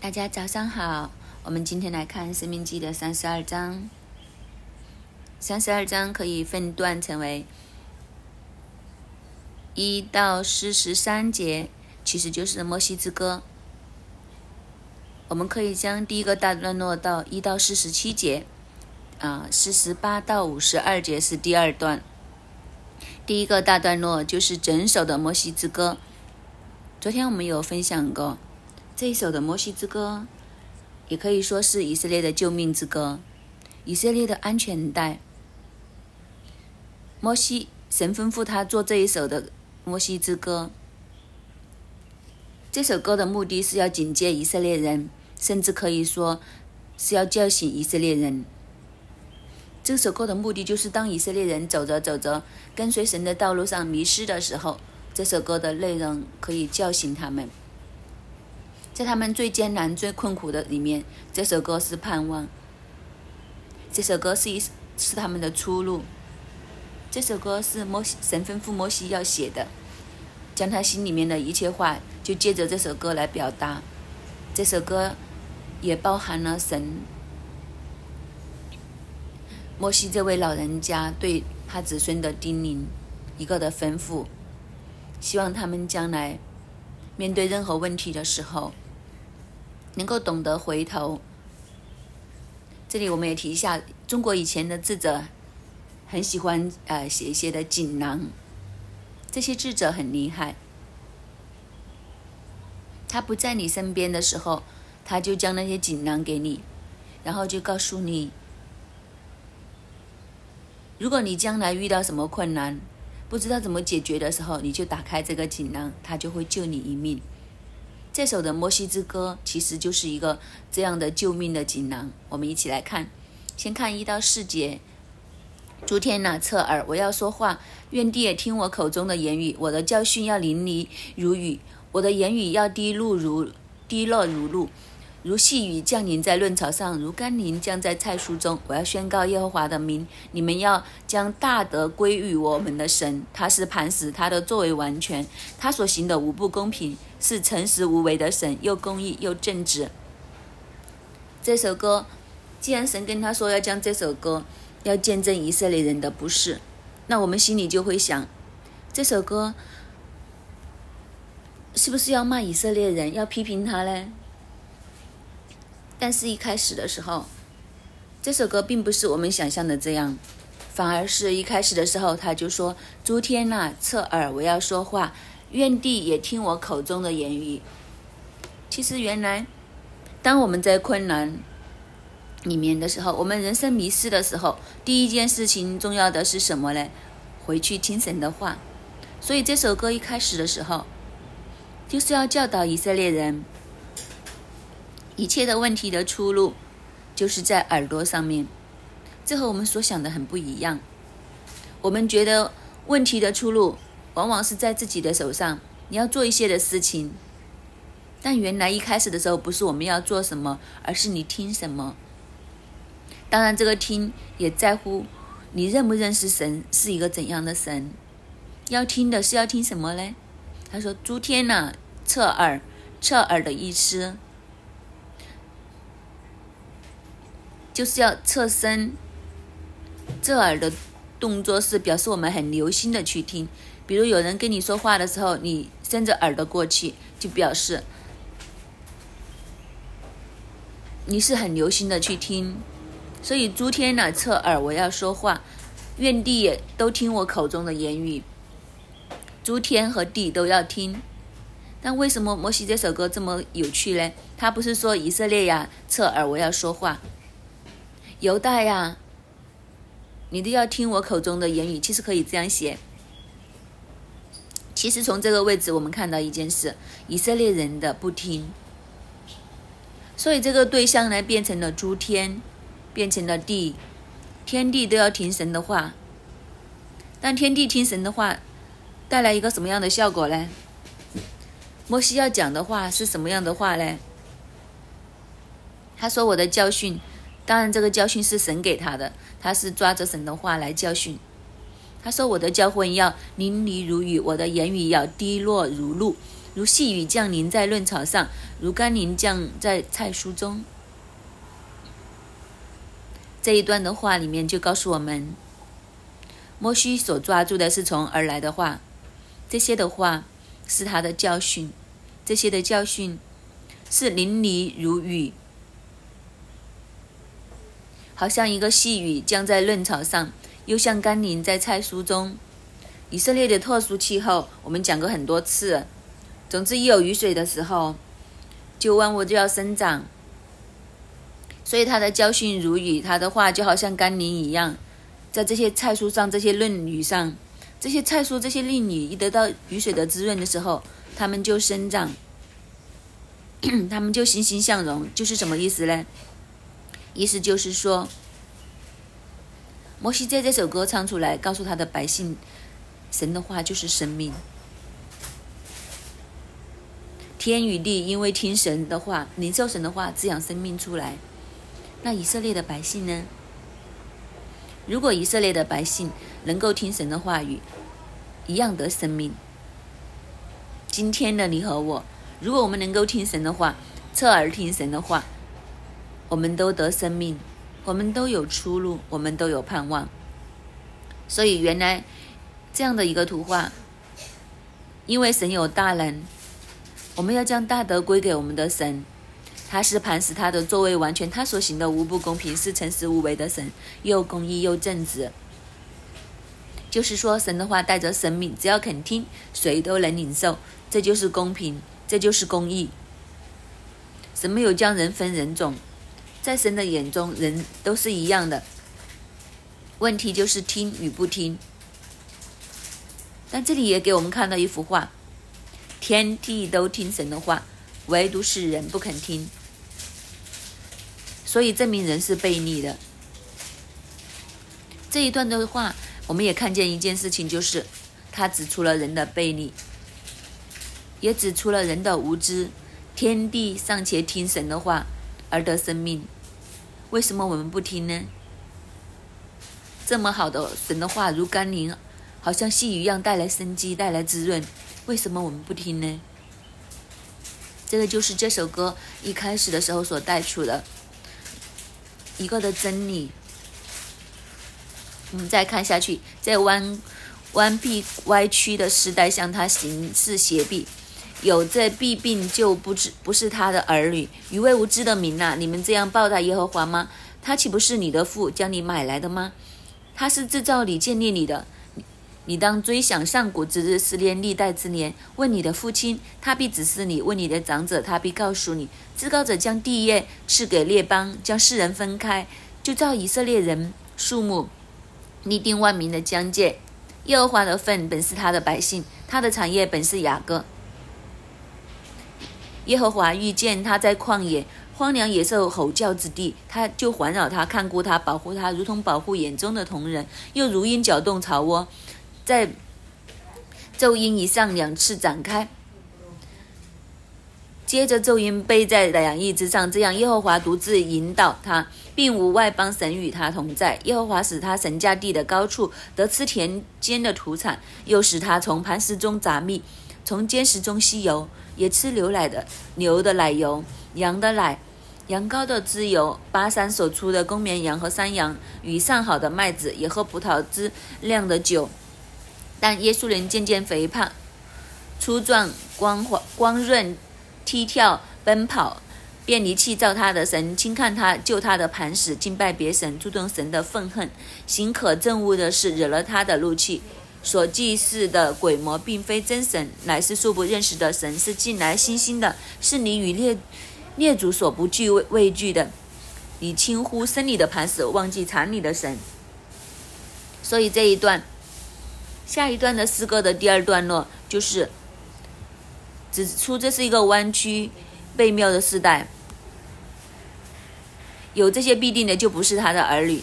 大家早上好，我们今天来看《生命记》的三十二章。三十二章可以分段成为一到四十三节，其实就是摩西之歌。我们可以将第一个大段落到一到四十七节，啊，四十八到五十二节是第二段。第一个大段落就是整首的摩西之歌。昨天我们有分享过这一首的摩西之歌，也可以说是以色列的救命之歌，以色列的安全带。摩西神吩咐他做这一首的摩西之歌。这首歌的目的是要警戒以色列人，甚至可以说是要叫醒以色列人。这首歌的目的就是，当以色列人走着走着，跟随神的道路上迷失的时候，这首歌的内容可以叫醒他们。在他们最艰难、最困苦的里面，这首歌是盼望。这首歌是一是他们的出路。这首歌是摩西神吩咐摩西要写的，将他心里面的一切话，就借着这首歌来表达。这首歌也包含了神。摩西这位老人家对他子孙的叮咛，一个的吩咐，希望他们将来面对任何问题的时候，能够懂得回头。这里我们也提一下，中国以前的智者很喜欢呃写一些的锦囊，这些智者很厉害。他不在你身边的时候，他就将那些锦囊给你，然后就告诉你。如果你将来遇到什么困难，不知道怎么解决的时候，你就打开这个锦囊，它就会救你一命。这首的《摩西之歌》其实就是一个这样的救命的锦囊。我们一起来看，先看一到四节。诸天呐，侧耳，我要说话，愿地也听我口中的言语。我的教训要淋漓如雨，我的言语要滴露如滴落如露。如细雨降临在论草上，如甘霖降在菜蔬中。我要宣告耶和华的名，你们要将大德归于我们的神。他是磐石，他的作为完全，他所行的无不公平，是诚实无为的神，又公义又正直。这首歌，既然神跟他说要将这首歌要见证以色列人的不是，那我们心里就会想，这首歌是不是要骂以色列人，要批评他呢？但是，一开始的时候，这首歌并不是我们想象的这样，反而是一开始的时候，他就说：“诸天呐，侧耳，我要说话；愿地也听我口中的言语。”其实，原来当我们在困难里面的时候，我们人生迷失的时候，第一件事情重要的是什么呢？回去听神的话。所以，这首歌一开始的时候，就是要教导以色列人。一切的问题的出路，就是在耳朵上面。这和我们所想的很不一样。我们觉得问题的出路，往往是在自己的手上，你要做一些的事情。但原来一开始的时候，不是我们要做什么，而是你听什么。当然，这个听也在乎你认不认识神是一个怎样的神。要听的是要听什么呢？他说：“诸天呐，侧耳，侧耳的意思。”就是要侧身，侧耳的动作是表示我们很留心的去听。比如有人跟你说话的时候，你伸着耳朵过去，就表示你是很留心的去听。所以诸天呢，侧耳，我要说话，愿地也都听我口中的言语。诸天和地都要听。但为什么摩西这首歌这么有趣呢？他不是说以色列呀，侧耳，我要说话。犹大呀，你都要听我口中的言语。其实可以这样写。其实从这个位置，我们看到一件事：以色列人的不听，所以这个对象呢，变成了诸天，变成了地，天地都要听神的话。但天地听神的话，带来一个什么样的效果呢？摩西要讲的话是什么样的话呢？他说：“我的教训。”当然，这个教训是神给他的，他是抓着神的话来教训。他说：“我的教诲要淋漓如雨，我的言语要滴落如露。”如细雨降临在论草上，如甘霖降在菜蔬中。这一段的话里面就告诉我们，摩西所抓住的是从而来的话，这些的话是他的教训，这些的教训是淋漓如雨，好像一个细雨降在嫩草上，又像甘霖在菜蔬中。以色列的特殊气候，我们讲过很多次。总之，一有雨水的时候，就万物就要生长。所以他的教训如雨，他的话就好像甘霖一样，在这些菜蔬上、这些嫩雨上，这些菜蔬、这些嫩雨一得到雨水的滋润的时候，它们就生长，它们就欣欣向荣。就是什么意思呢？意思就是说，摩西在这首歌唱出来，告诉他的百姓，神的话就是生命。天与地因为听神的话，领受神的话，滋养生命出来。那以色列的百姓呢？如果以色列的百姓能够听神的话语，一样得生命。今天的你和我，如果我们能够听神的话，侧耳听神的话，我们都得生命，我们都有出路，我们都有盼望。所以，原来这样的一个图画，因为神有大能，我们要将大德归给我们的神。他是磐石，他的作为完全，他所行的无不公平，是诚实无为的神，又公义又正直。就是说，神的话带着生命，只要肯听，谁都能领受。这就是公平，这就是公义。神没有将人分人种，在神的眼中，人都是一样的。问题就是听与不听。但这里也给我们看到一幅画：天地都听神的话，唯独是人不肯听。所以证明人是悖逆的。这一段的话，我们也看见一件事情，就是他指出了人的悖逆，也指出了人的无知。天地尚且听神的话而得生命，为什么我们不听呢？这么好的神的话，如甘霖，好像细雨一样带来生机、带来滋润，为什么我们不听呢？这个就是这首歌一开始的时候所带出的。一个的真理，我们再看下去，在弯弯臂歪曲的时代，向他行事斜臂，有这弊病就不知不是他的儿女。愚昧无知的民呐，你们这样报答耶和华吗？他岂不是你的父将你买来的吗？他是制造你建立你的。你当追想上古之日，思念历代之年。问你的父亲，他必指示你；问你的长者，他必告诉你。至高者将地业赐给列邦，将世人分开，就照以色列人数目立定万民的疆界。耶和华的份本是他的百姓，他的产业本是雅各。耶和华遇见他在旷野荒凉野兽吼叫之地，他就环绕他，看顾他，保护他，如同保护眼中的同人，又如鹰搅动巢窝。在咒音以上两次展开，接着咒音背在两翼之上，这样耶和华独自引导他，并无外邦神与他同在。耶和华使他神家地的高处得吃田间的土产，又使他从磐石中杂蜜，从坚石中吸油，也吃牛奶的牛的奶油、羊的奶、羊羔的脂油。巴山所出的公绵羊和山羊与上好的麦子，也喝葡萄汁酿的酒。但耶稣人渐渐肥胖、粗壮、光滑、光润、踢跳、奔跑，便离弃造他的神，轻看他救他的磐石，敬拜别神，注重神的愤恨，行可憎恶的事，惹了他的怒气。所祭祀的鬼魔，并非真神，乃是素不认识的神，是近来新兴的，是你与列列祖所不惧畏惧的。你轻忽生你的磐石，忘记藏你的神。所以这一段。下一段的诗歌的第二段落就是指出这是一个弯曲背谬的时代，有这些必定的就不是他的儿女。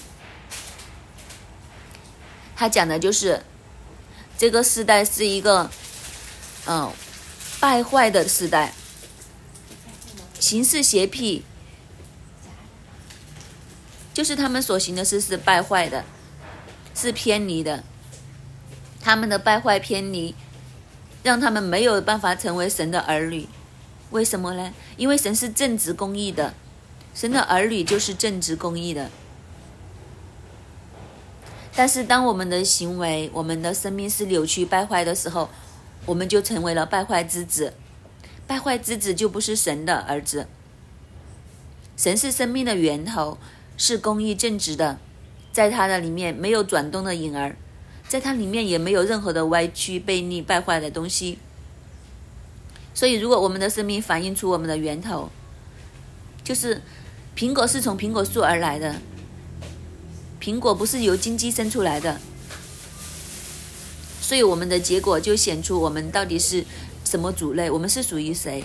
他讲的就是这个时代是一个嗯败坏的时代，形式邪僻，就是他们所行的事是败坏的，是偏离的。他们的败坏偏离，让他们没有办法成为神的儿女。为什么呢？因为神是正直公义的，神的儿女就是正直公义的。但是，当我们的行为、我们的生命是扭曲败坏的时候，我们就成为了败坏之子。败坏之子就不是神的儿子。神是生命的源头，是公义正直的，在他的里面没有转动的影儿，在他里面也没有任何的歪曲、背逆、败坏的东西。所以，如果我们的生命反映出我们的源头，就是苹果是从苹果树而来的，苹果不是由金鸡生出来的，所以我们的结果就显出我们到底是什么族类，我们是属于谁。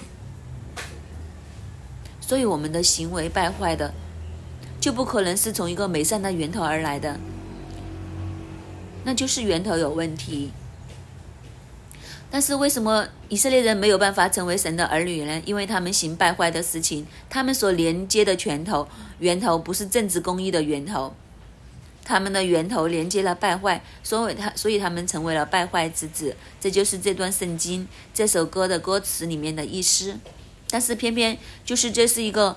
所以，我们的行为败坏的，就不可能是从一个美善的源头而来的，那就是源头有问题。但是为什么以色列人没有办法成为神的儿女呢？因为他们行败坏的事情，他们所连接的拳头源头不是正直公义的源头，他们的源头连接了败坏，所以他所以他们成为了败坏之子。这就是这段圣经这首歌的歌词里面的意思。但是偏偏就是这是一个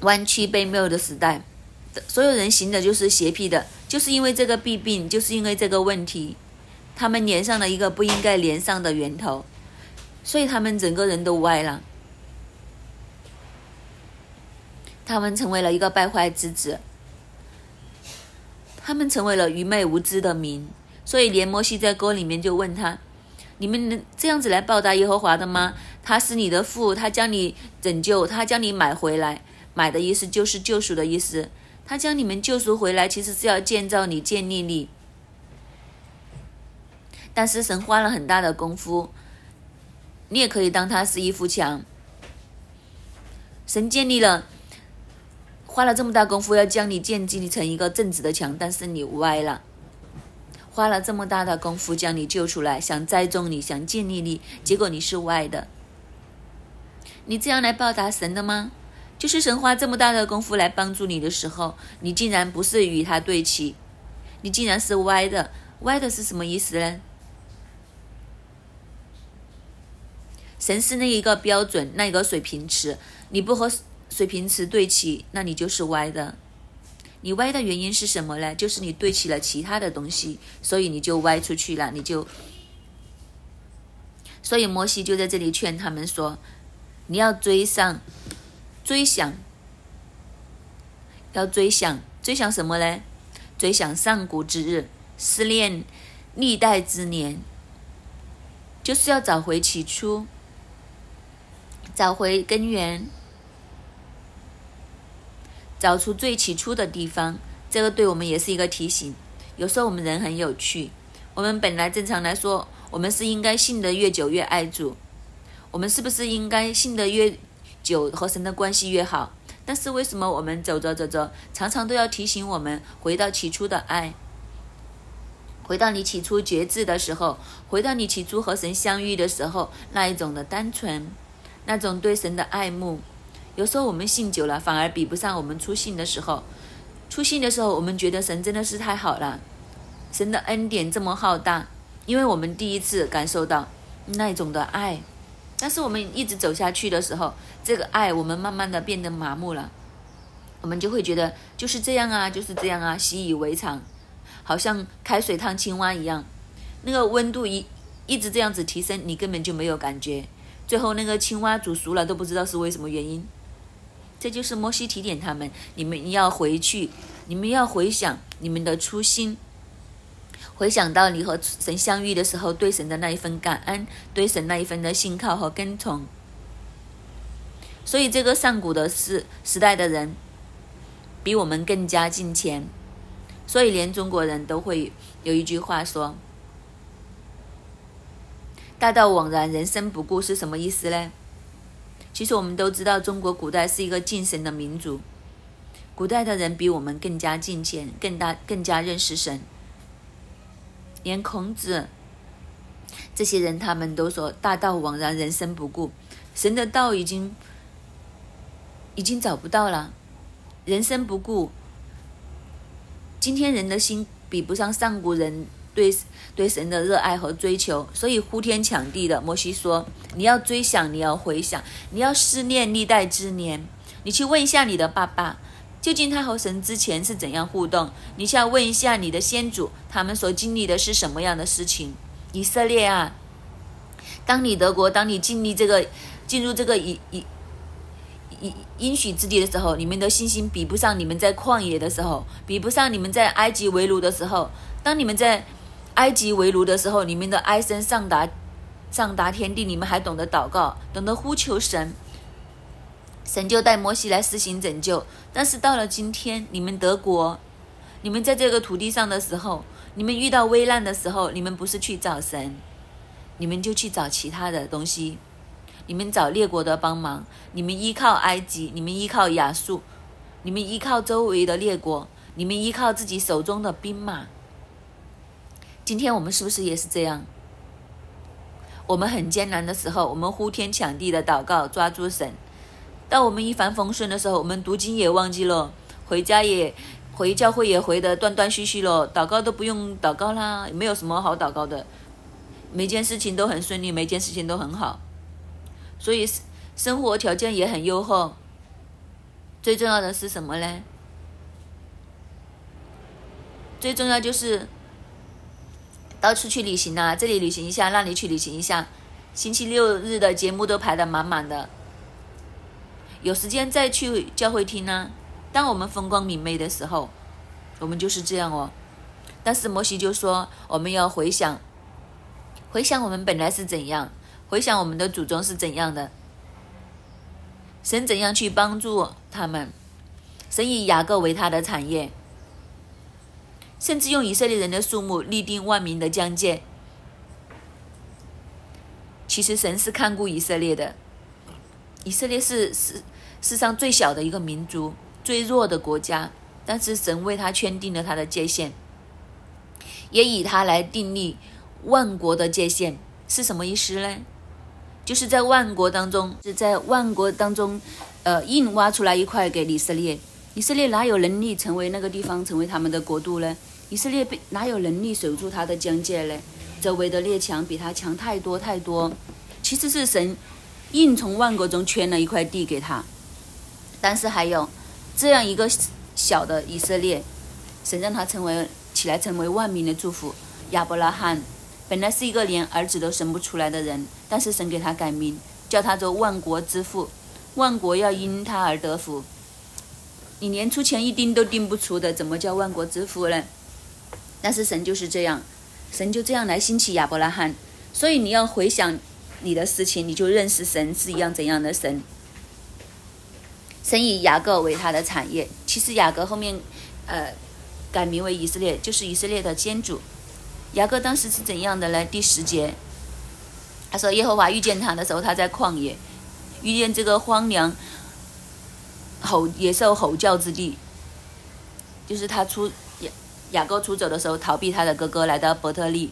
弯曲被谬的时代，所有人行的就是邪僻的，就是因为这个弊病，就是因为这个问题。他们连上了一个不应该连上的源头，所以他们整个人都歪了。他们成为了一个败坏之子，他们成为了愚昧无知的民。所以连摩西在歌里面就问他：“你们能这样子来报答耶和华的吗？他是你的父，他将你拯救，他将你买回来。买的意思就是救赎的意思。他将你们救赎回来，其实是要建造你、建立你。”但是神花了很大的功夫，你也可以当它是一幅墙。神建立了，花了这么大功夫要将你建立成一个正直的墙，但是你歪了。花了这么大的功夫将你救出来，想栽种你，想建立你，结果你是歪的。你这样来报答神的吗？就是神花这么大的功夫来帮助你的时候，你竟然不是与他对齐，你竟然是歪的。歪的是什么意思呢？神是那一个标准，那一个水平尺，你不和水平尺对齐，那你就是歪的。你歪的原因是什么呢？就是你对齐了其他的东西，所以你就歪出去了，你就。所以摩西就在这里劝他们说：“你要追上，追想，要追想，追想什么呢？追想上古之日，思念历代之年，就是要找回起初。”找回根源，找出最起初的地方，这个对我们也是一个提醒。有时候我们人很有趣，我们本来正常来说，我们是应该信得越久越爱主，我们是不是应该信得越久和神的关系越好？但是为什么我们走着走着，常常都要提醒我们回到起初的爱，回到你起初觉知的时候，回到你起初和神相遇的时候那一种的单纯。那种对神的爱慕，有时候我们信久了，反而比不上我们初信的时候。初信的时候，我们觉得神真的是太好了，神的恩典这么浩大，因为我们第一次感受到那种的爱。但是我们一直走下去的时候，这个爱我们慢慢的变得麻木了，我们就会觉得就是这样啊，就是这样啊，习以为常，好像开水烫青蛙一样，那个温度一一直这样子提升，你根本就没有感觉。最后那个青蛙煮熟了都不知道是为什么原因，这就是摩西提点他们：你们要回去，你们要回想你们的初心，回想到你和神相遇的时候对神的那一份感恩，对神那一份的信靠和跟从。所以这个上古的时时代的人，比我们更加近前，所以连中国人都会有一句话说。大道枉然，人生不顾是什么意思呢？其实我们都知道，中国古代是一个敬神的民族，古代的人比我们更加敬虔，更大更加认识神。连孔子这些人，他们都说大道枉然，人生不顾，神的道已经已经找不到了，人生不顾。今天人的心比不上上古人对对神的热爱和追求，所以呼天抢地的。摩西说：“你要追想，你要回想，你要思念历代之年。你去问一下你的爸爸，究竟他和神之前是怎样互动？你去问一下你的先祖，他们所经历的是什么样的事情？以色列啊，当你得国，当你经历这个进入这个以以。”应应许之地的时候，你们的信心比不上你们在旷野的时候，比不上你们在埃及为奴的时候。当你们在埃及为奴的时候，你们的哀声上达上达天地，你们还懂得祷告，懂得呼求神，神就带摩西来施行拯救。但是到了今天，你们德国，你们在这个土地上的时候，你们遇到危难的时候，你们不是去找神，你们就去找其他的东西。你们找列国的帮忙，你们依靠埃及，你们依靠亚述，你们依靠周围的列国，你们依靠自己手中的兵马。今天我们是不是也是这样？我们很艰难的时候，我们呼天抢地的祷告，抓住神；当我们一帆风顺的时候，我们读经也忘记了，回家也回教会也回的断断续续了，祷告都不用祷告啦，没有什么好祷告的，每件事情都很顺利，每件事情都很好。所以生活条件也很优厚，最重要的是什么呢？最重要就是到处去旅行啊，这里旅行一下，那里去旅行一下，星期六日的节目都排得满满的，有时间再去教会听呢。当我们风光明媚的时候，我们就是这样哦。但是摩西就说，我们要回想，回想我们本来是怎样。回想我们的祖宗是怎样的，神怎样去帮助他们，神以雅各为他的产业，甚至用以色列人的数目立定万民的疆界。其实神是看顾以色列的，以色列是世世上最小的一个民族，最弱的国家，但是神为他圈定了他的界限，也以他来定立万国的界限，是什么意思呢？就是在万国当中，是在万国当中，呃，硬挖出来一块给以色列。以色列哪有能力成为那个地方，成为他们的国度呢？以色列被哪有能力守住他的疆界呢？周围的列强比他强太多太多。其实是神硬从万国中圈了一块地给他，但是还有这样一个小的以色列，神让他成为起来，成为万民的祝福。亚伯拉罕。本来是一个连儿子都生不出来的人，但是神给他改名，叫他做万国之父，万国要因他而得福。你连出钱一丁都定不出的，怎么叫万国之父呢？但是神就是这样，神就这样来兴起亚伯拉罕。所以你要回想你的事情，你就认识神是一样怎样的神。神以雅各为他的产业，其实雅各后面，呃，改名为以色列，就是以色列的先祖。雅各当时是怎样的呢？第十节，他说：“耶和华遇见他的时候，他在旷野，遇见这个荒凉、吼野兽吼叫之地，就是他出雅各出走的时候，逃避他的哥哥，来到伯特利，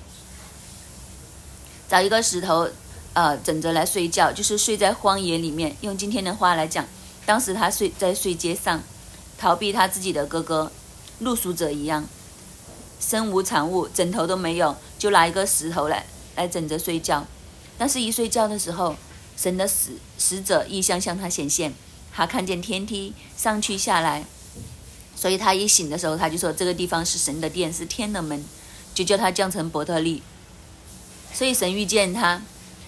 找一个石头，呃，枕着来睡觉，就是睡在荒野里面。用今天的话来讲，当时他睡在睡街上，逃避他自己的哥哥，露宿者一样。”身无长物，枕头都没有，就拿一个石头来来枕着睡觉。但是，一睡觉的时候，神的使使者异象向他显现，他看见天梯上去下来，所以他一醒的时候，他就说这个地方是神的殿，是天的门，就叫他降成伯特利。所以神遇见他，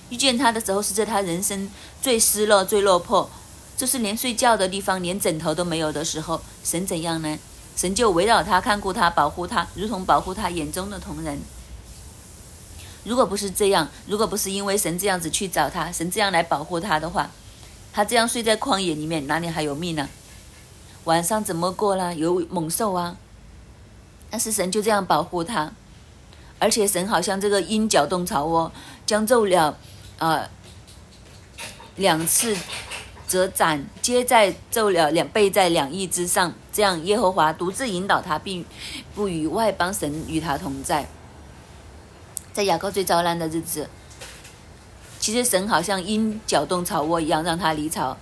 遇见他的时候是在他人生最失落、最落魄，就是连睡觉的地方连枕头都没有的时候，神怎样呢？神就围绕他看顾他保护他，如同保护他眼中的同人。如果不是这样，如果不是因为神这样子去找他，神这样来保护他的话，他这样睡在旷野里面，哪里还有命呢？晚上怎么过呢？有猛兽啊！但是神就这样保护他，而且神好像这个鹰搅动巢窝，将奏了，呃，两次。折斩皆在奏了两倍在两翼之上，这样耶和华独自引导他，并不与外邦神与他同在。在雅各最遭难的日子，其实神好像鹰搅动巢窝一样，让他离巢。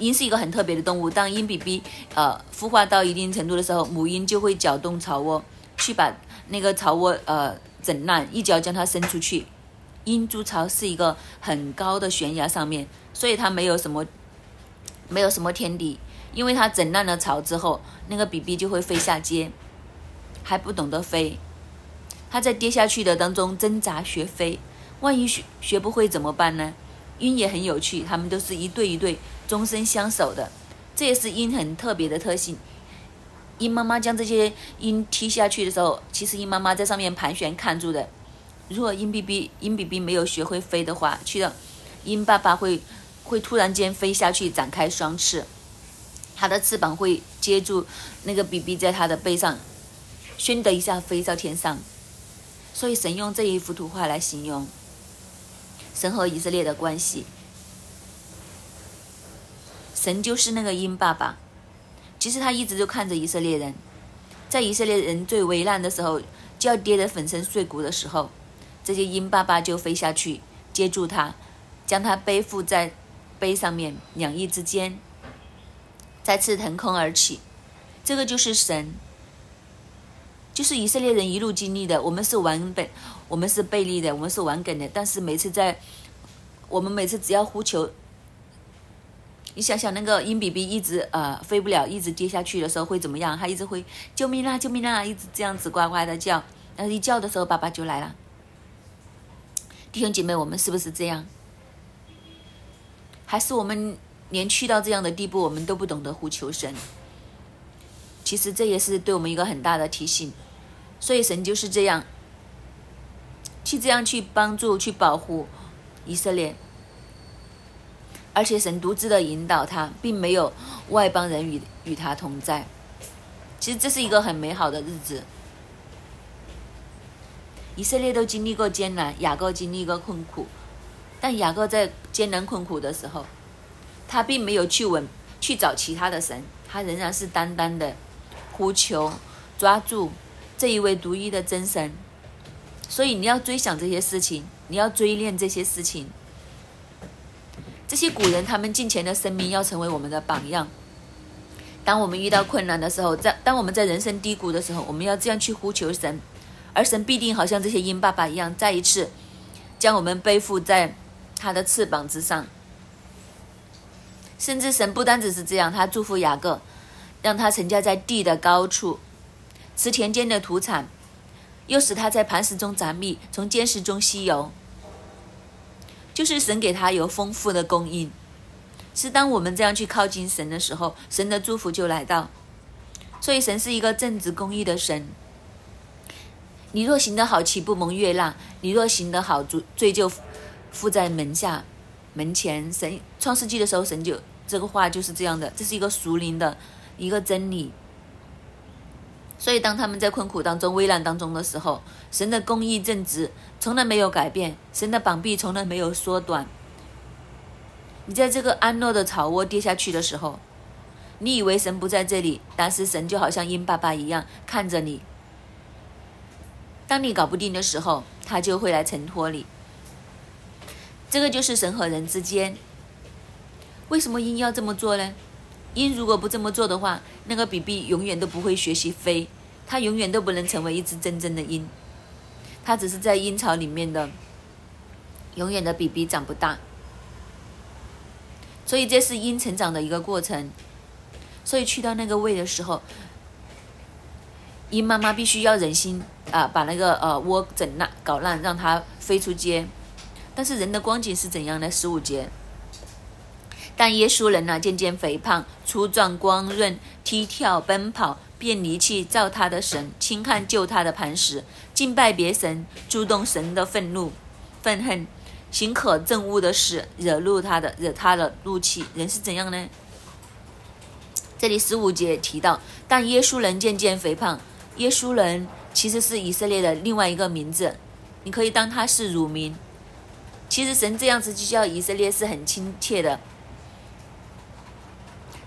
鹰是一个很特别的动物，当鹰 BB 呃孵化到一定程度的时候，母鹰就会搅动巢窝，去把那个巢窝呃整烂，一脚将它伸出去。鹰筑巢是一个很高的悬崖上面，所以它没有什么没有什么天敌，因为它整烂了巢之后，那个 BB 就会飞下街，还不懂得飞，它在跌下去的当中挣扎学飞，万一学学不会怎么办呢？鹰也很有趣，它们都是一对一对，终身相守的，这也是鹰很特别的特性。鹰妈妈将这些鹰踢下去的时候，其实鹰妈妈在上面盘旋看住的。如果鹰 BB 鹰 BB 没有学会飞的话，去了，鹰爸爸会会突然间飞下去，展开双翅，它的翅膀会接住那个 BB 在它的背上，咻的一下飞到天上。所以神用这一幅图画来形容。神和以色列的关系，神就是那个鹰爸爸。其实他一直就看着以色列人，在以色列人最危难的时候，就要跌得粉身碎骨的时候，这些鹰爸爸就飞下去接住他，将他背负在背上面，两翼之间，再次腾空而起。这个就是神，就是以色列人一路经历的。我们是完本。我们是背离的，我们是完梗的，但是每次在我们每次只要呼求，你想想那个鹰比比一直呃飞不了，一直跌下去的时候会怎么样？它一直会救命啦，救命啦，一直这样子呱呱的叫，然后一叫的时候爸爸就来了。弟兄姐妹，我们是不是这样？还是我们连去到这样的地步，我们都不懂得呼求神？其实这也是对我们一个很大的提醒。所以神就是这样。去这样去帮助、去保护以色列，而且神独自的引导他，并没有外邦人与与他同在。其实这是一个很美好的日子。以色列都经历过艰难，雅各经历过困苦，但雅各在艰难困苦的时候，他并没有去问、去找其他的神，他仍然是单单的呼求、抓住这一位独一的真神。所以你要追想这些事情，你要追念这些事情。这些古人他们近前的生命要成为我们的榜样。当我们遇到困难的时候，在当我们在人生低谷的时候，我们要这样去呼求神，而神必定好像这些鹰爸爸一样，再一次将我们背负在他的翅膀之上。甚至神不单只是这样，他祝福雅各，让他成家在地的高处，吃田间的土产。又使他在磐石中凿蜜，从坚石中吸油，就是神给他有丰富的供应。是当我们这样去靠近神的时候，神的祝福就来到。所以神是一个正直公义的神。你若行得好，岂不蒙悦纳？你若行得好，罪罪就附在门下、门前。神创世纪的时候，神就这个话就是这样的，这是一个属灵的一个真理。所以，当他们在困苦当中、危难当中的时候，神的公义正直从来没有改变，神的膀臂从来没有缩短。你在这个安乐的草窝跌下去的时候，你以为神不在这里，但是神就好像鹰爸爸一样看着你。当你搞不定的时候，他就会来承托你。这个就是神和人之间。为什么鹰要这么做呢？鹰如果不这么做的话，那个 BB 永远都不会学习飞，它永远都不能成为一只真正的鹰，它只是在鹰巢里面的，永远的 BB 长不大。所以这是鹰成长的一个过程。所以去到那个位的时候，鹰妈妈必须要忍心啊，把那个呃窝整烂、搞烂，让它飞出街。但是人的光景是怎样的？十五节。但耶稣人呢，渐渐肥胖、粗壮、光润、踢跳、奔跑，便离弃造他的神，轻看救他的磐石，敬拜别神，触动神的愤怒、愤恨，行可憎恶的事，惹怒他的，惹他的怒气。人是怎样呢？这里十五节提到，但耶稣人渐渐肥胖。耶稣人其实是以色列的另外一个名字，你可以当他是乳名。其实神这样子就叫以色列是很亲切的。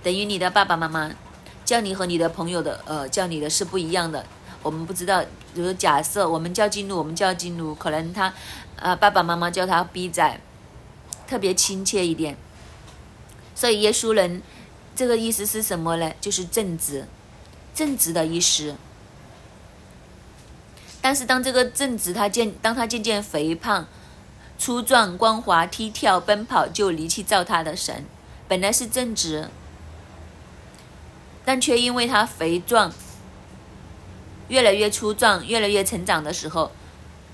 等于你的爸爸妈妈叫你和你的朋友的呃叫你的是不一样的。我们不知道，比如假设我们叫金奴，我们叫金奴，可能他呃爸爸妈妈叫他逼仔，特别亲切一点。所以耶稣人这个意思是什么呢？就是正直，正直的意思。但是当这个正直他渐当他渐渐肥胖、粗壮、光滑、踢跳、奔跑，就离弃造他的神。本来是正直，但却因为他肥壮，越来越粗壮，越来越成长的时候，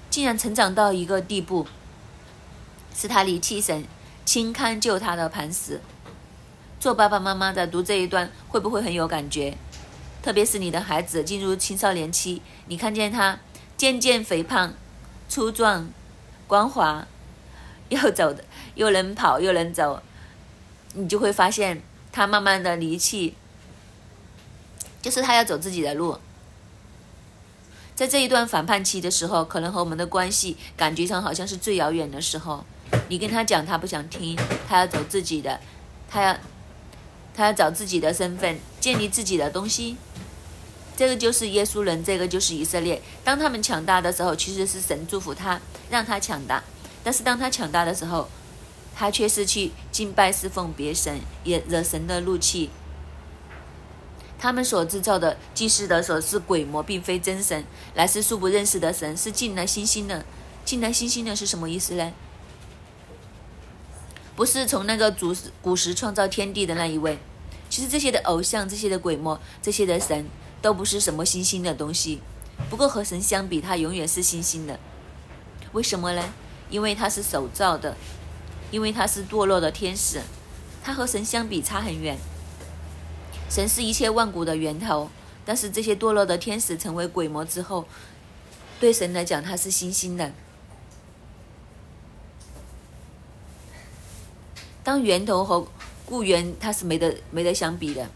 竟然成长到一个地步，是他离弃神，轻看救他的磐石。做爸爸妈妈的读这一段，会不会很有感觉？特别是你的孩子进入青少年期，你看见他。渐渐肥胖、粗壮、光滑，又走的又能跑又能走，你就会发现他慢慢的离弃，就是他要走自己的路。在这一段反叛期的时候，可能和我们的关系感觉上好像是最遥远的时候。你跟他讲，他不想听，他要走自己的，他要他要找自己的身份，建立自己的东西。这个就是耶稣人，这个就是以色列。当他们强大的时候，其实是神祝福他，让他强大；但是当他强大的时候，他却是去敬拜侍奉别神，也惹神的怒气。他们所制造的祭祀的所是鬼魔，并非真神，乃是素不认识的神，是进来新兴的。进来新兴的是什么意思呢？不是从那个主石古时创造天地的那一位。其实这些的偶像，这些的鬼魔，这些的神。都不是什么新兴的东西，不过和神相比，他永远是新兴的。为什么呢？因为他是手造的，因为他是堕落的天使，他和神相比差很远。神是一切万古的源头，但是这些堕落的天使成为鬼魔之后，对神来讲，他是新兴的。当源头和故源，他是没得没得相比的。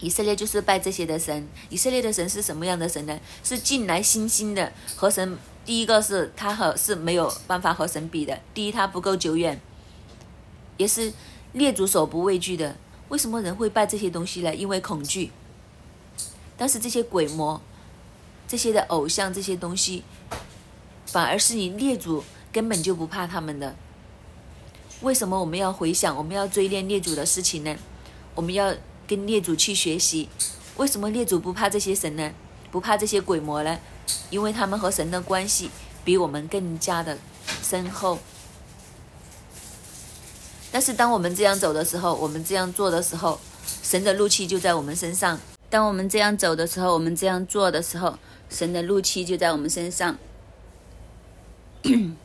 以色列就是拜这些的神。以色列的神是什么样的神呢？是近来新兴的，和神第一个是他和是没有办法和神比的。第一，他不够久远，也是列祖所不畏惧的。为什么人会拜这些东西呢？因为恐惧。但是这些鬼魔、这些的偶像这些东西，反而是你列祖根本就不怕他们的。为什么我们要回想，我们要追念列祖的事情呢？我们要。跟列祖去学习，为什么列祖不怕这些神呢？不怕这些鬼魔呢？因为他们和神的关系比我们更加的深厚。但是当我们这样走的时候，我们这样做的时候，神的怒气就在我们身上。当我们这样走的时候，我们这样做的时候，神的怒气就在我们身上。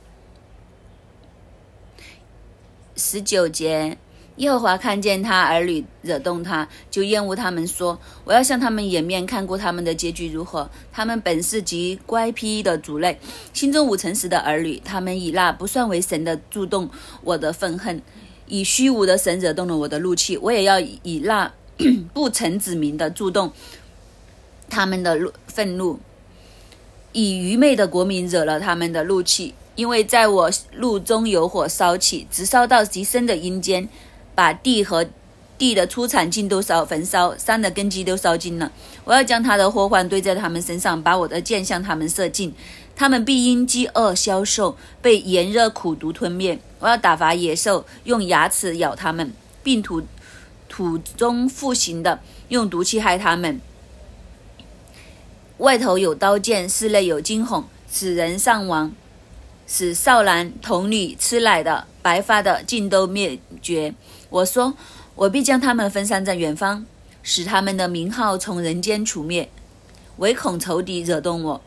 十九节。耶和华看见他儿女惹动他，就厌恶他们，说：“我要向他们掩面看过他们的结局如何。他们本是极乖僻的族类，心中无诚实的儿女。他们以那不算为神的触动我的愤恨，以虚无的神惹动了我的怒气。我也要以那 不成子民的触动他们的怒愤怒，以愚昧的国民惹了他们的怒气。因为在我怒中有火烧起，直烧到极深的阴间。”把地和地的出产尽都烧焚烧，山的根基都烧尽了。我要将他的祸患堆在他们身上，把我的箭向他们射尽，他们必因饥饿消瘦，被炎热苦毒吞灭。我要打发野兽用牙齿咬他们，并土土中复行的用毒气害他们。外头有刀剑，室内有惊恐，使人丧亡，使少男童女吃奶的、白发的尽都灭绝。我说，我必将他们分散在远方，使他们的名号从人间除灭，唯恐仇敌惹动我，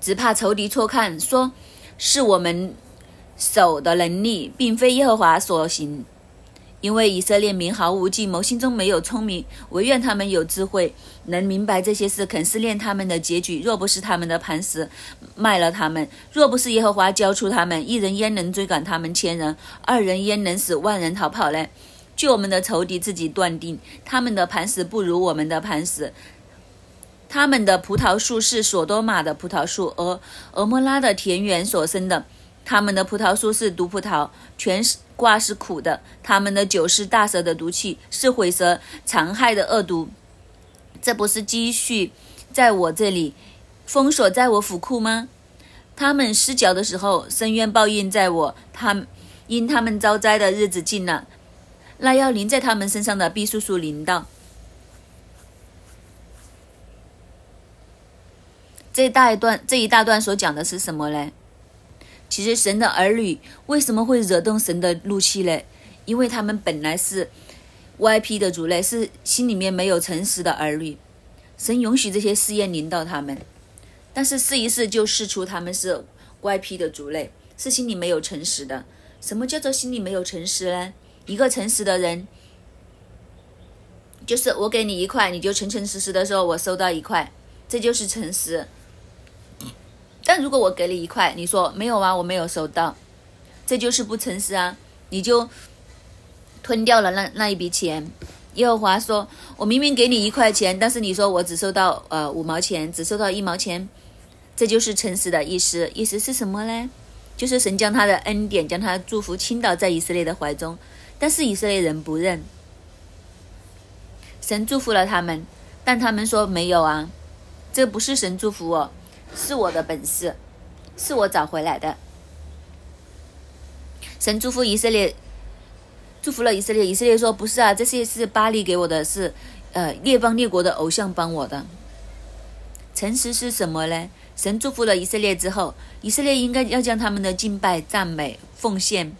只怕仇敌错看，说是我们手的能力，并非耶和华所行。因为以色列民毫无计谋，心中没有聪明，唯愿他们有智慧，能明白这些事，肯思念他们的结局。若不是他们的磐石卖了他们，若不是耶和华交出他们，一人焉能追赶他们千人？二人焉能使万人逃跑呢？据我们的仇敌自己断定，他们的磐石不如我们的磐石。他们的葡萄树是索多玛的葡萄树，而俄摩拉的田园所生的。他们的葡萄树是毒葡萄，全是。瓜是苦的，他们的酒是大蛇的毒气，是毁蛇残害的恶毒。这不是积蓄在我这里，封锁在我府库吗？他们失脚的时候，深渊报应在我。他因他们遭灾的日子近了，那要临在他们身上的必速速临到。这大一段这一大段所讲的是什么呢？其实神的儿女为什么会惹动神的怒气呢？因为他们本来是歪批的族类，是心里面没有诚实的儿女。神允许这些试验临到他们，但是试一试就试出他们是歪批的族类，是心里没有诚实的。什么叫做心里没有诚实呢？一个诚实的人，就是我给你一块，你就诚诚实实的说，我收到一块，这就是诚实。但如果我给你一块，你说没有啊，我没有收到，这就是不诚实啊！你就吞掉了那那一笔钱。耶和华说：“我明明给你一块钱，但是你说我只收到呃五毛钱，只收到一毛钱，这就是诚实的意思。意思是什么呢？就是神将他的恩典、将他的祝福倾倒在以色列的怀中，但是以色列人不认。神祝福了他们，但他们说没有啊，这不是神祝福我。”是我的本事，是我找回来的。神祝福以色列，祝福了以色列。以色列说：“不是啊，这些是巴利给我的，是呃列邦列国的偶像帮我的。”诚实是什么呢？神祝福了以色列之后，以色列应该要将他们的敬拜、赞美、奉献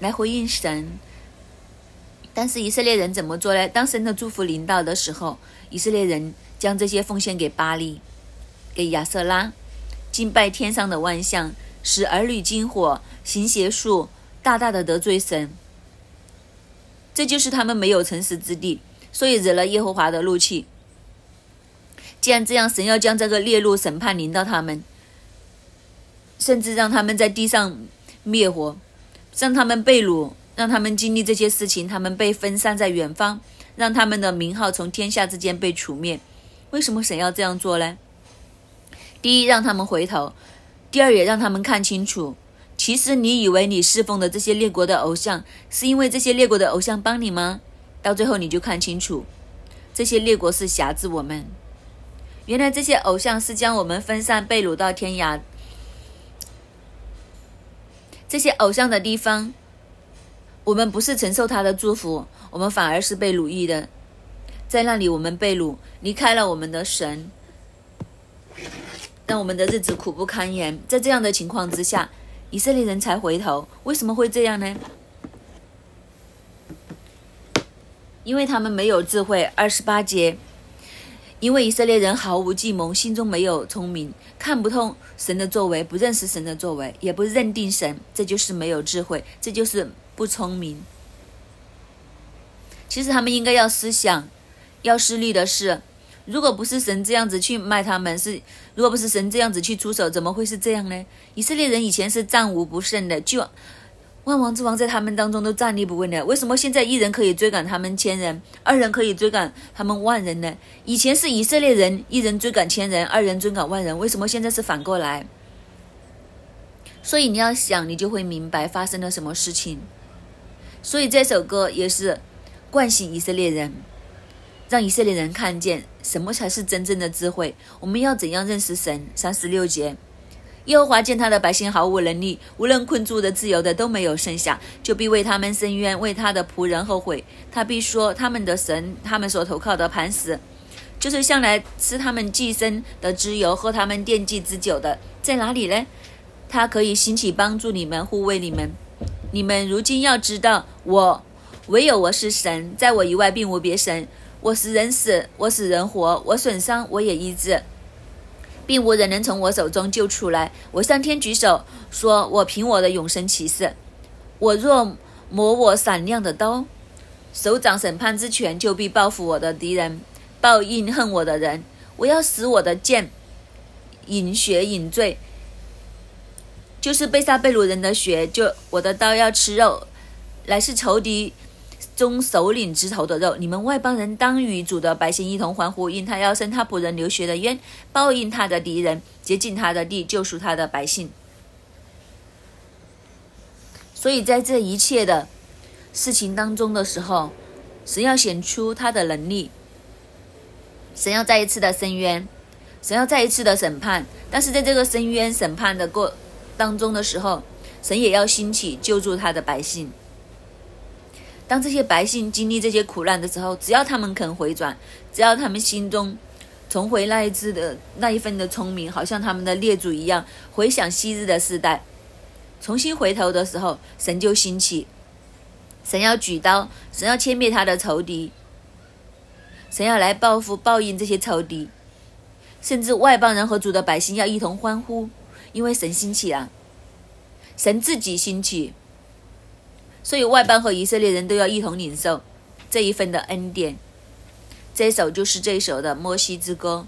来回应神。但是以色列人怎么做呢？当神的祝福临到的时候，以色列人将这些奉献给巴利。给亚瑟拉敬拜天上的万象，使儿女惊火行邪术，大大的得罪神。这就是他们没有诚实之地，所以惹了耶和华的怒气。既然这样，神要将这个列入审判临到他们，甚至让他们在地上灭活，让他们被掳，让他们经历这些事情，他们被分散在远方，让他们的名号从天下之间被除灭。为什么神要这样做呢？第一，让他们回头；第二，也让他们看清楚，其实你以为你侍奉的这些列国的偶像，是因为这些列国的偶像帮你吗？到最后你就看清楚，这些列国是辖制我们。原来这些偶像是将我们分散被掳到天涯，这些偶像的地方，我们不是承受他的祝福，我们反而是被掳役的，在那里我们被掳，离开了我们的神。让我们的日子苦不堪言。在这样的情况之下，以色列人才回头。为什么会这样呢？因为他们没有智慧。二十八节，因为以色列人毫无计谋，心中没有聪明，看不通神的作为，不认识神的作为，也不认定神，这就是没有智慧，这就是不聪明。其实他们应该要思想，要思虑的是。如果不是神这样子去卖他们，是如果不是神这样子去出手，怎么会是这样呢？以色列人以前是战无不胜的，就万王之王在他们当中都站立不稳的。为什么现在一人可以追赶他们千人，二人可以追赶他们万人呢？以前是以色列人一人追赶千人，二人追赶万人，为什么现在是反过来？所以你要想，你就会明白发生了什么事情。所以这首歌也是唤醒以色列人。让以色列人看见什么才是真正的智慧。我们要怎样认识神？三十六节，耶和华见他的百姓毫无能力，无论困住的、自由的都没有剩下，就必为他们伸冤，为他的仆人后悔。他必说：他们的神，他们所投靠的磐石，就是向来吃他们寄生的脂油，喝他们奠祭之酒的，在哪里呢？他可以兴起帮助你们，护卫你们。你们如今要知道，我唯有我是神，在我以外并无别神。我使人死，我使人活，我损伤，我也医治，并无人能从我手中救出来。我向天举手，说：“我凭我的永生起誓，我若磨我闪亮的刀，手掌审判之权，就必报复我的敌人，报应恨我的人。我要使我的剑饮血饮醉，就是被杀被掳人的血。就我的刀要吃肉，乃是仇敌。”中首领之头的肉，你们外邦人当与主的百姓一同欢呼，因他要生他仆人流血的冤，报应他的敌人，洁净他的地，救赎他的百姓。所以在这一切的事情当中的时候，神要显出他的能力，神要再一次的伸冤，神要再一次的审判。但是在这个伸冤审判的过当中的时候，神也要兴起救助他的百姓。当这些百姓经历这些苦难的时候，只要他们肯回转，只要他们心中重回那一次的那一份的聪明，好像他们的列祖一样，回想昔日的时代，重新回头的时候，神就兴起，神要举刀，神要歼灭他的仇敌，神要来报复报应这些仇敌，甚至外邦人和主的百姓要一同欢呼，因为神兴起了，神自己兴起。所以外邦和以色列人都要一同领受这一份的恩典。这首就是这一首的《摩西之歌》。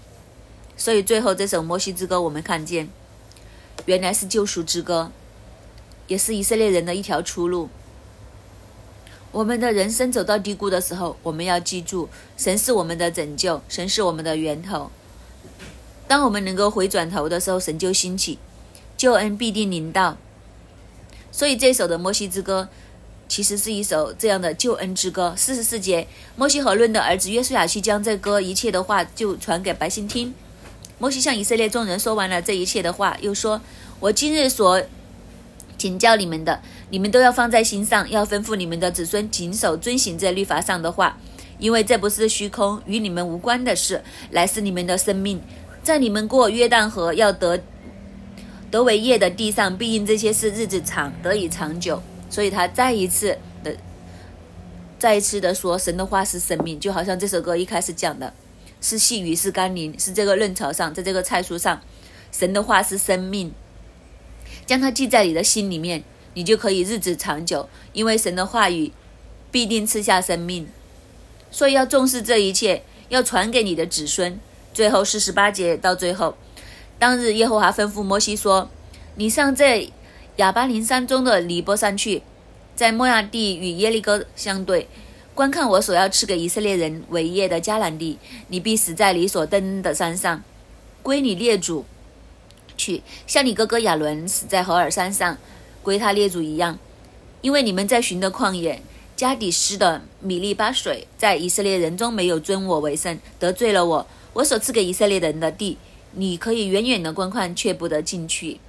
所以最后这首《摩西之歌》，我们看见原来是救赎之歌，也是以色列人的一条出路。我们的人生走到低谷的时候，我们要记住，神是我们的拯救，神是我们的源头。当我们能够回转头的时候，神就兴起，救恩必定临到。所以这首的《摩西之歌》。其实是一首这样的救恩之歌。四十四节，摩西和论的儿子约书亚去将这歌一切的话就传给百姓听。摩西向以色列众人说完了这一切的话，又说：“我今日所请教你们的，你们都要放在心上，要吩咐你们的子孙谨守遵行这律法上的话，因为这不是虚空，与你们无关的事，乃是你们的生命。在你们过约旦河要得得为业的地上，必因这些事日子长，得以长久。”所以他再一次的、再一次的说：“神的话是生命，就好像这首歌一开始讲的，是细雨，是甘霖，是这个嫩草上，在这个菜蔬上，神的话是生命，将它记在你的心里面，你就可以日子长久，因为神的话语必定赐下生命。所以要重视这一切，要传给你的子孙。最后四十八节到最后，当日耶和华吩咐摩西说：你上这。”亚巴林山中的尼波山去，在莫亚地与耶利哥相对，观看我所要赐给以色列人为业的迦南地。你必死在你所登的山上，归你列祖去，像你哥哥亚伦死在何尔山上，归他列祖一样。因为你们在寻的旷野，加底斯的米利巴水，在以色列人中没有尊我为圣，得罪了我，我所赐给以色列人的地，你可以远远的观看，却不得进去。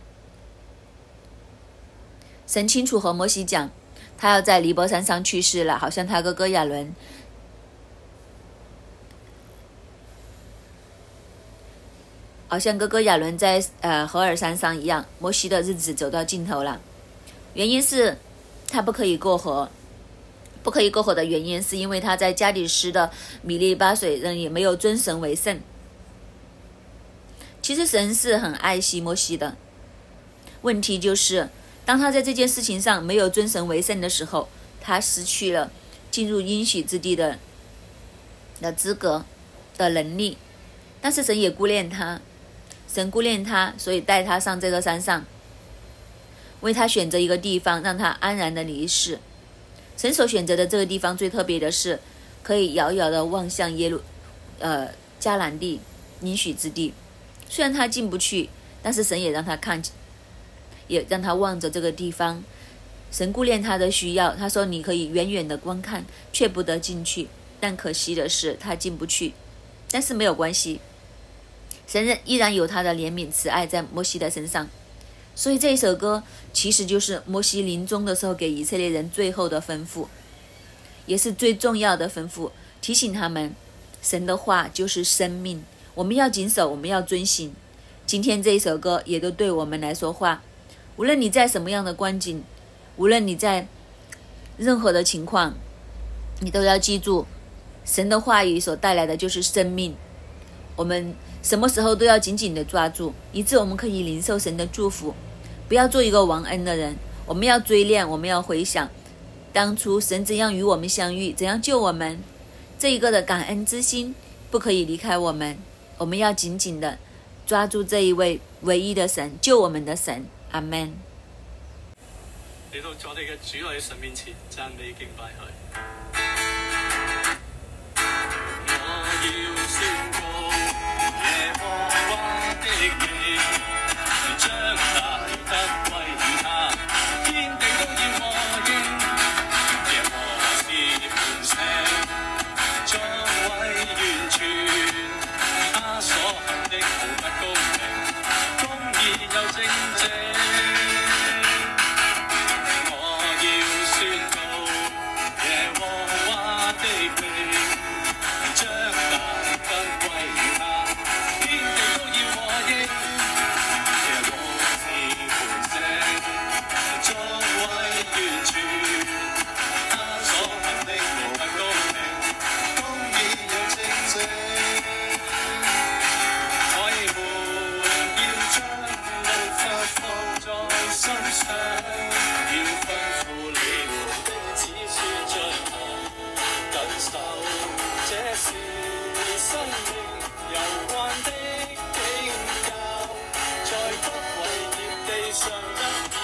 神清楚和摩西讲，他要在尼泊山上去世了，好像他哥哥亚伦，好像哥哥亚伦在呃何尔山上一样。摩西的日子走到尽头了，原因是他不可以过河，不可以过河的原因是因为他在加底斯的米利巴水人也没有尊神为圣。其实神是很爱惜摩西的，问题就是。当他在这件事情上没有尊神为圣的时候，他失去了进入应许之地的的资格的能力。但是神也顾念他，神顾念他，所以带他上这个山上，为他选择一个地方，让他安然的离世。神所选择的这个地方最特别的是，可以遥遥的望向耶路，呃，迦南地应许之地。虽然他进不去，但是神也让他看见。也让他望着这个地方，神顾念他的需要。他说：“你可以远远的观看，却不得进去。但可惜的是，他进不去。但是没有关系，神依然有他的怜悯慈爱在摩西的身上。所以这一首歌其实就是摩西临终的时候给以色列人最后的吩咐，也是最重要的吩咐，提醒他们，神的话就是生命，我们要谨守，我们要遵行。今天这一首歌也都对我们来说话。无论你在什么样的光景，无论你在任何的情况，你都要记住，神的话语所带来的就是生命。我们什么时候都要紧紧的抓住，以致我们可以领受神的祝福。不要做一个忘恩的人。我们要追念，我们要回想当初神怎样与我们相遇，怎样救我们。这一个的感恩之心不可以离开我们。我们要紧紧的抓住这一位唯一的神，救我们的神。阿门。嚟到我哋嘅主喺神面前赞美敬拜佢。我要宣告耶和华的名，将大得归他，天地都要和 Dun, you dun.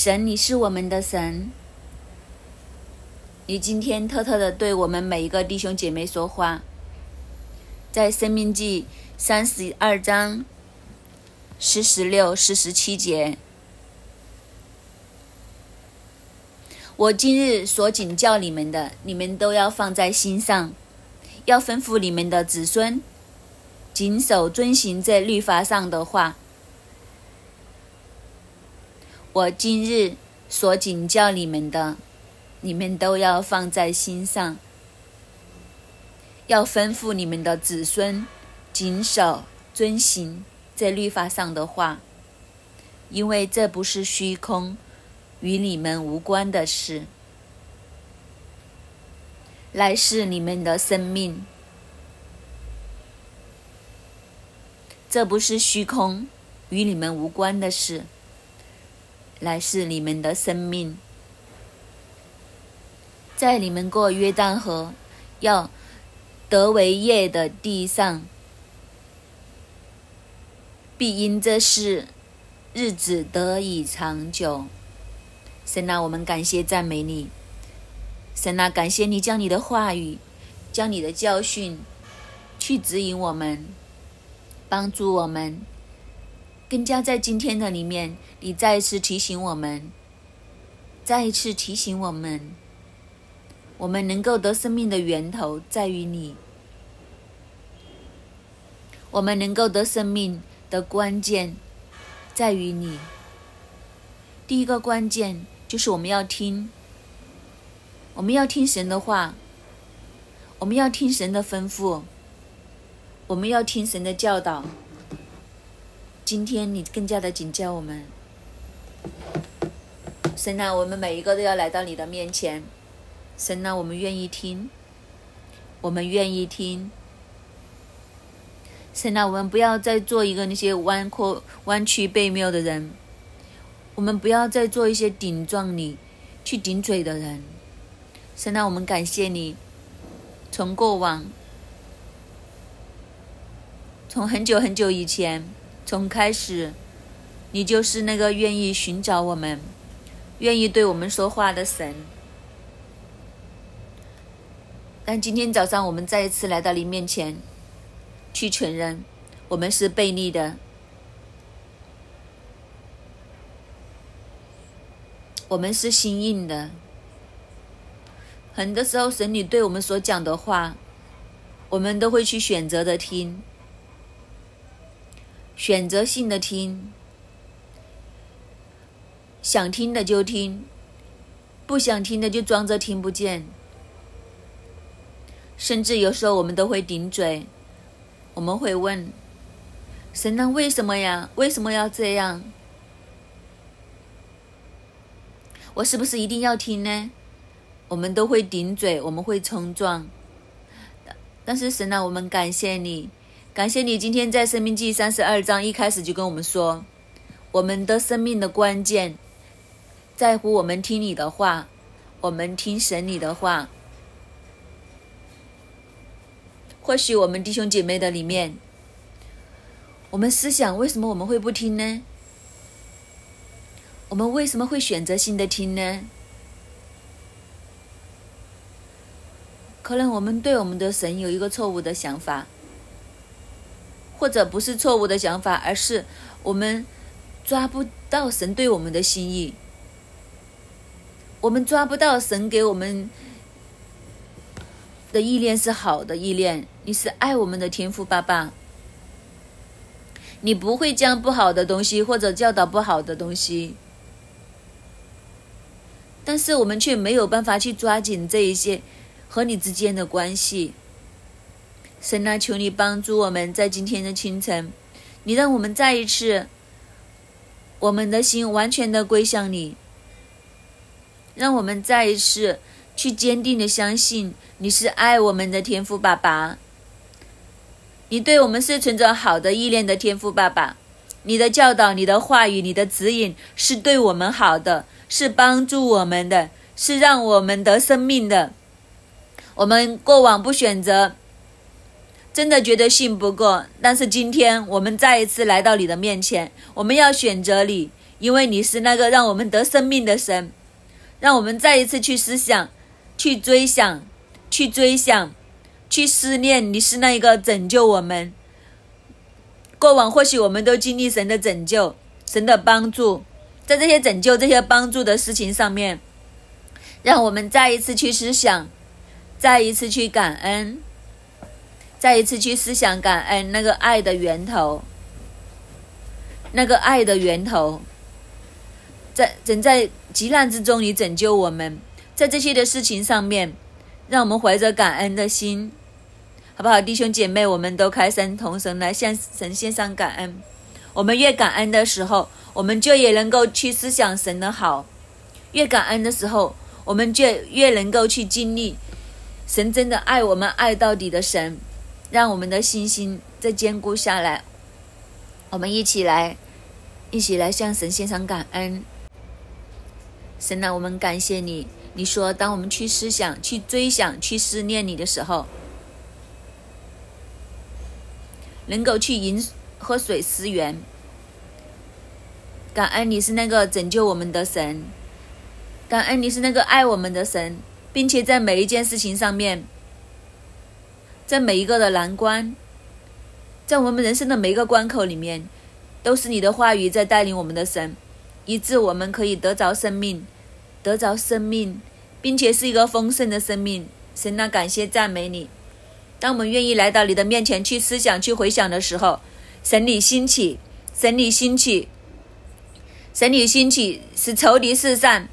神，你是我们的神。你今天偷偷的对我们每一个弟兄姐妹说话，在《生命记》三十二章四十六、四十七节，我今日所警教你们的，你们都要放在心上，要吩咐你们的子孙，谨守遵行这律法上的话。我今日所警教你们的，你们都要放在心上，要吩咐你们的子孙谨守遵行这律法上的话，因为这不是虚空，与你们无关的事，来是你们的生命。这不是虚空，与你们无关的事。来是你们的生命，在你们过约旦河要得为业的地上，必因这事日子得以长久。神啊，我们感谢赞美你。神啊，感谢你将你的话语、将你的教训去指引我们，帮助我们。更加在今天的里面，你再一次提醒我们，再一次提醒我们，我们能够得生命的源头在于你，我们能够得生命的关键在于你，第一个关键就是我们要听，我们要听神的话，我们要听神的吩咐，我们要听神的教导。今天你更加的警教我们，神啊，我们每一个都要来到你的面前，神啊，我们愿意听，我们愿意听。神啊，我们不要再做一个那些弯阔、弯曲背谬的人，我们不要再做一些顶撞你、去顶嘴的人。神啊，我们感谢你，从过往，从很久很久以前，从开始，你就是那个愿意寻找我们、愿意对我们说话的神。但今天早上，我们再一次来到你面前。去承认，我们是悖逆的，我们是心硬的。很多时候，神女对我们所讲的话，我们都会去选择的听，选择性的听，想听的就听，不想听的就装着听不见，甚至有时候我们都会顶嘴。我们会问神呢？为什么呀？为什么要这样？我是不是一定要听呢？我们都会顶嘴，我们会冲撞。但是神呢？我们感谢你，感谢你今天在《生命记》三十二章一开始就跟我们说，我们的生命的关键在乎我们听你的话，我们听神你的话。或许我们弟兄姐妹的里面，我们思想为什么我们会不听呢？我们为什么会选择性的听呢？可能我们对我们的神有一个错误的想法，或者不是错误的想法，而是我们抓不到神对我们的心意，我们抓不到神给我们。的意念是好的意念，你是爱我们的天父爸爸，你不会将不好的东西或者教导不好的东西，但是我们却没有办法去抓紧这一些和你之间的关系。神啊，求你帮助我们在今天的清晨，你让我们再一次，我们的心完全的归向你，让我们再一次。去坚定的相信你是爱我们的天赋爸爸，你对我们是存着好的意念的天赋爸爸，你的教导、你的话语、你的指引是对我们好的，是帮助我们的，是让我们得生命的。我们过往不选择，真的觉得信不过，但是今天我们再一次来到你的面前，我们要选择你，因为你是那个让我们得生命的神，让我们再一次去思想。去追想，去追想，去思念，你是那一个拯救我们。过往或许我们都经历神的拯救，神的帮助，在这些拯救、这些帮助的事情上面，让我们再一次去思想，再一次去感恩，再一次去思想感恩那个爱的源头，那个爱的源头，在正在极难之中，你拯救我们。在这些的事情上面，让我们怀着感恩的心，好不好，弟兄姐妹？我们都开声同声来向神献上感恩。我们越感恩的时候，我们就也能够去思想神的好；越感恩的时候，我们就越能够去经历神真的爱我们爱到底的神，让我们的信心再坚固下来。我们一起来，一起来向神献上感恩。神啊，我们感谢你。你说，当我们去思想、去追想、去思念你的时候，能够去饮喝水思源，感恩你是那个拯救我们的神，感恩你是那个爱我们的神，并且在每一件事情上面，在每一个的难关，在我们人生的每一个关口里面，都是你的话语在带领我们的神，以致我们可以得着生命，得着生命。并且是一个丰盛的生命，神啊，感谢赞美你。当我们愿意来到你的面前去思想、去回想的时候，神你兴起，神你兴起，神你兴起，使仇敌四散；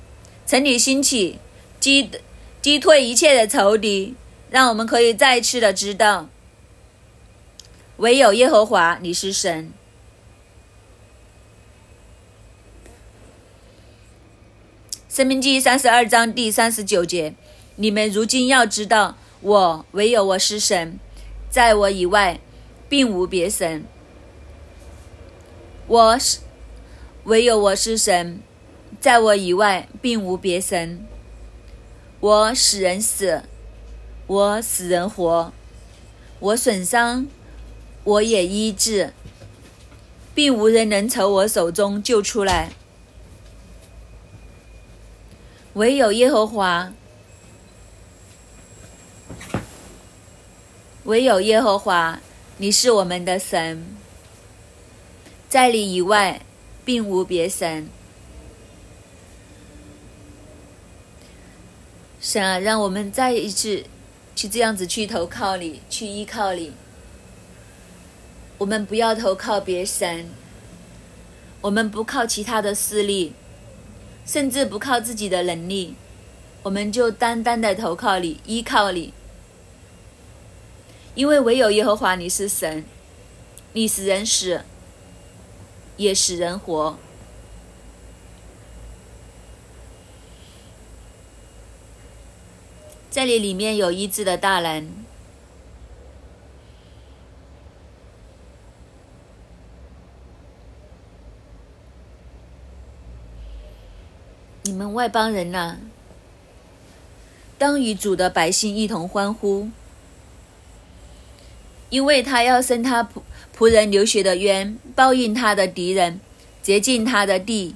神你兴起，击击退一切的仇敌，让我们可以再次的知道，唯有耶和华你是神。生命记三十二章第三十九节：你们如今要知道，我唯有我是神，在我以外，并无别神。我是唯有我是神，在我以外，并无别神。我使人死，我使人活，我损伤，我也医治，并无人能从我手中救出来。唯有耶和华，唯有耶和华，你是我们的神，在你以外，并无别神。神啊，让我们再一次去这样子去投靠你，去依靠你。我们不要投靠别神，我们不靠其他的势力。甚至不靠自己的能力，我们就单单的投靠你，依靠你，因为唯有耶和华你是神，你使人死，也使人活。这里里面有医治的大能，你们外邦人呐、当与主的百姓一同欢呼，因为他要生他仆仆人流血的冤，报应他的敌人，洁净他的地，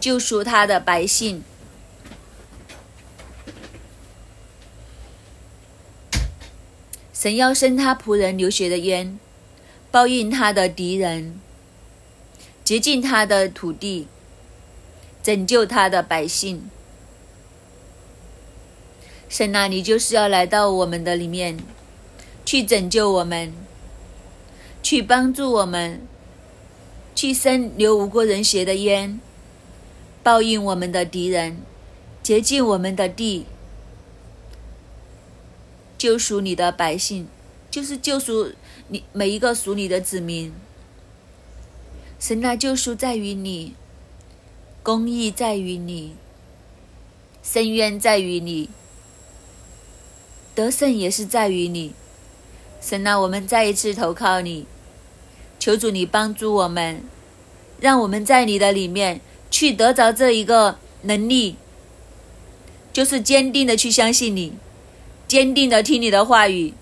救赎他的百姓。神要生他仆人流血的冤，报应他的敌人，洁净他的土地。拯救他的百姓，神啊，你就是要来到我们的里面，去拯救我们，去帮助我们，去生流无辜人血的冤，报应我们的敌人，洁净我们的地，救赎你的百姓，就是救赎你每一个属你的子民。神啊，救赎在于你。公义在于你，深渊在于你，得胜也是在于你。神啊，我们再一次投靠你，求主你帮助我们，让我们在你的里面去得着这一个能力，就是坚定的去相信你，坚定的听你的话语，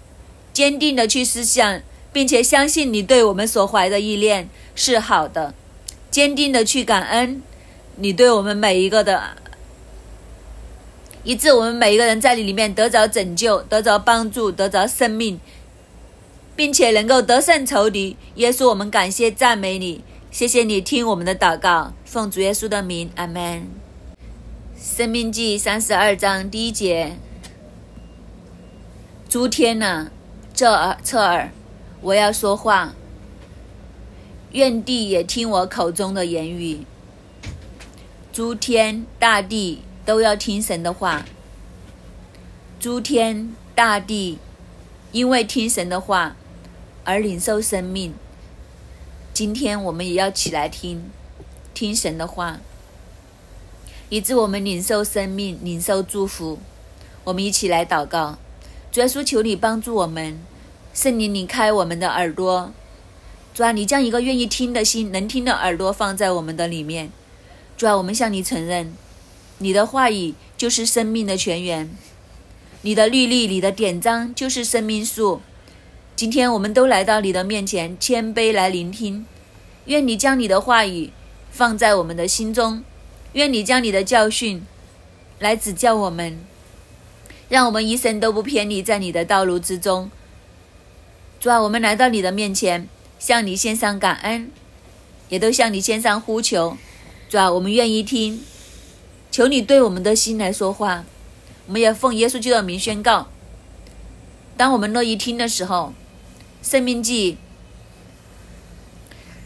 坚定的去思想，并且相信你对我们所怀的意念是好的，坚定的去感恩。你对我们每一个的，以致我们每一个人在你里面得着拯救，得着帮助，得着生命，并且能够得胜仇敌。耶稣，我们感谢赞美你，谢谢你听我们的祷告，奉主耶稣的名，阿门。生命记三十二章第一节：诸天呐，侧耳侧耳，我要说话，愿地也听我口中的言语。诸天大地都要听神的话。诸天大地因为听神的话而领受生命。今天我们也要起来听，听神的话，以致我们领受生命，领受祝福。我们一起来祷告，主耶稣，求你帮助我们，圣灵，你开我们的耳朵，主啊，你将一个愿意听的心、能听的耳朵放在我们的里面。主啊，我们向你承认，你的话语就是生命的泉源，你的律例、你的典章就是生命树。今天我们都来到你的面前，谦卑来聆听。愿你将你的话语放在我们的心中，愿你将你的教训来指教我们，让我们一生都不偏离在你的道路之中。主啊，我们来到你的面前，向你献上感恩，也都向你献上呼求。主啊，我们愿意听，求你对我们的心来说话。我们也奉耶稣基督的名宣告：当我们乐意听的时候，《生命记》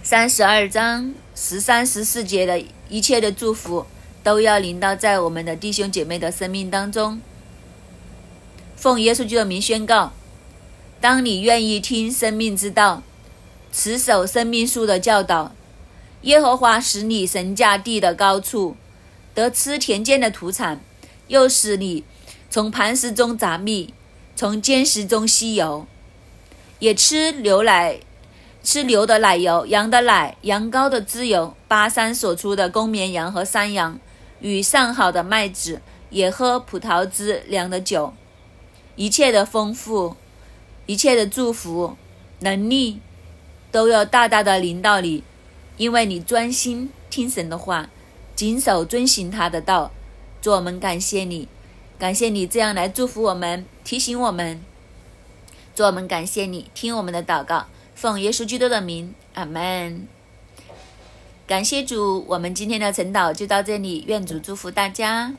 三十二章十三、十四节的一切的祝福都要临到在我们的弟兄姐妹的生命当中。奉耶稣基督的名宣告：当你愿意听生命之道，持守生命树的教导，耶和华使你神驾地的高处，得吃田间的土产，又使你从磐石中杂蜜，从坚石中吸油，也吃牛奶。吃牛的奶油、羊的奶、羊羔的脂油，巴山所出的公绵羊和山羊，与上好的麦子，也喝葡萄汁酿的酒，一切的丰富，一切的祝福，能力，都要大大的临到你，因为你专心听神的话，谨守遵行他的道。主，我们感谢你，感谢你这样来祝福我们，提醒我们。主，我们感谢你，听我们的祷告。奉耶稣基督的名，阿门。感谢主，我们今天的晨祷就到这里，愿主祝福大家。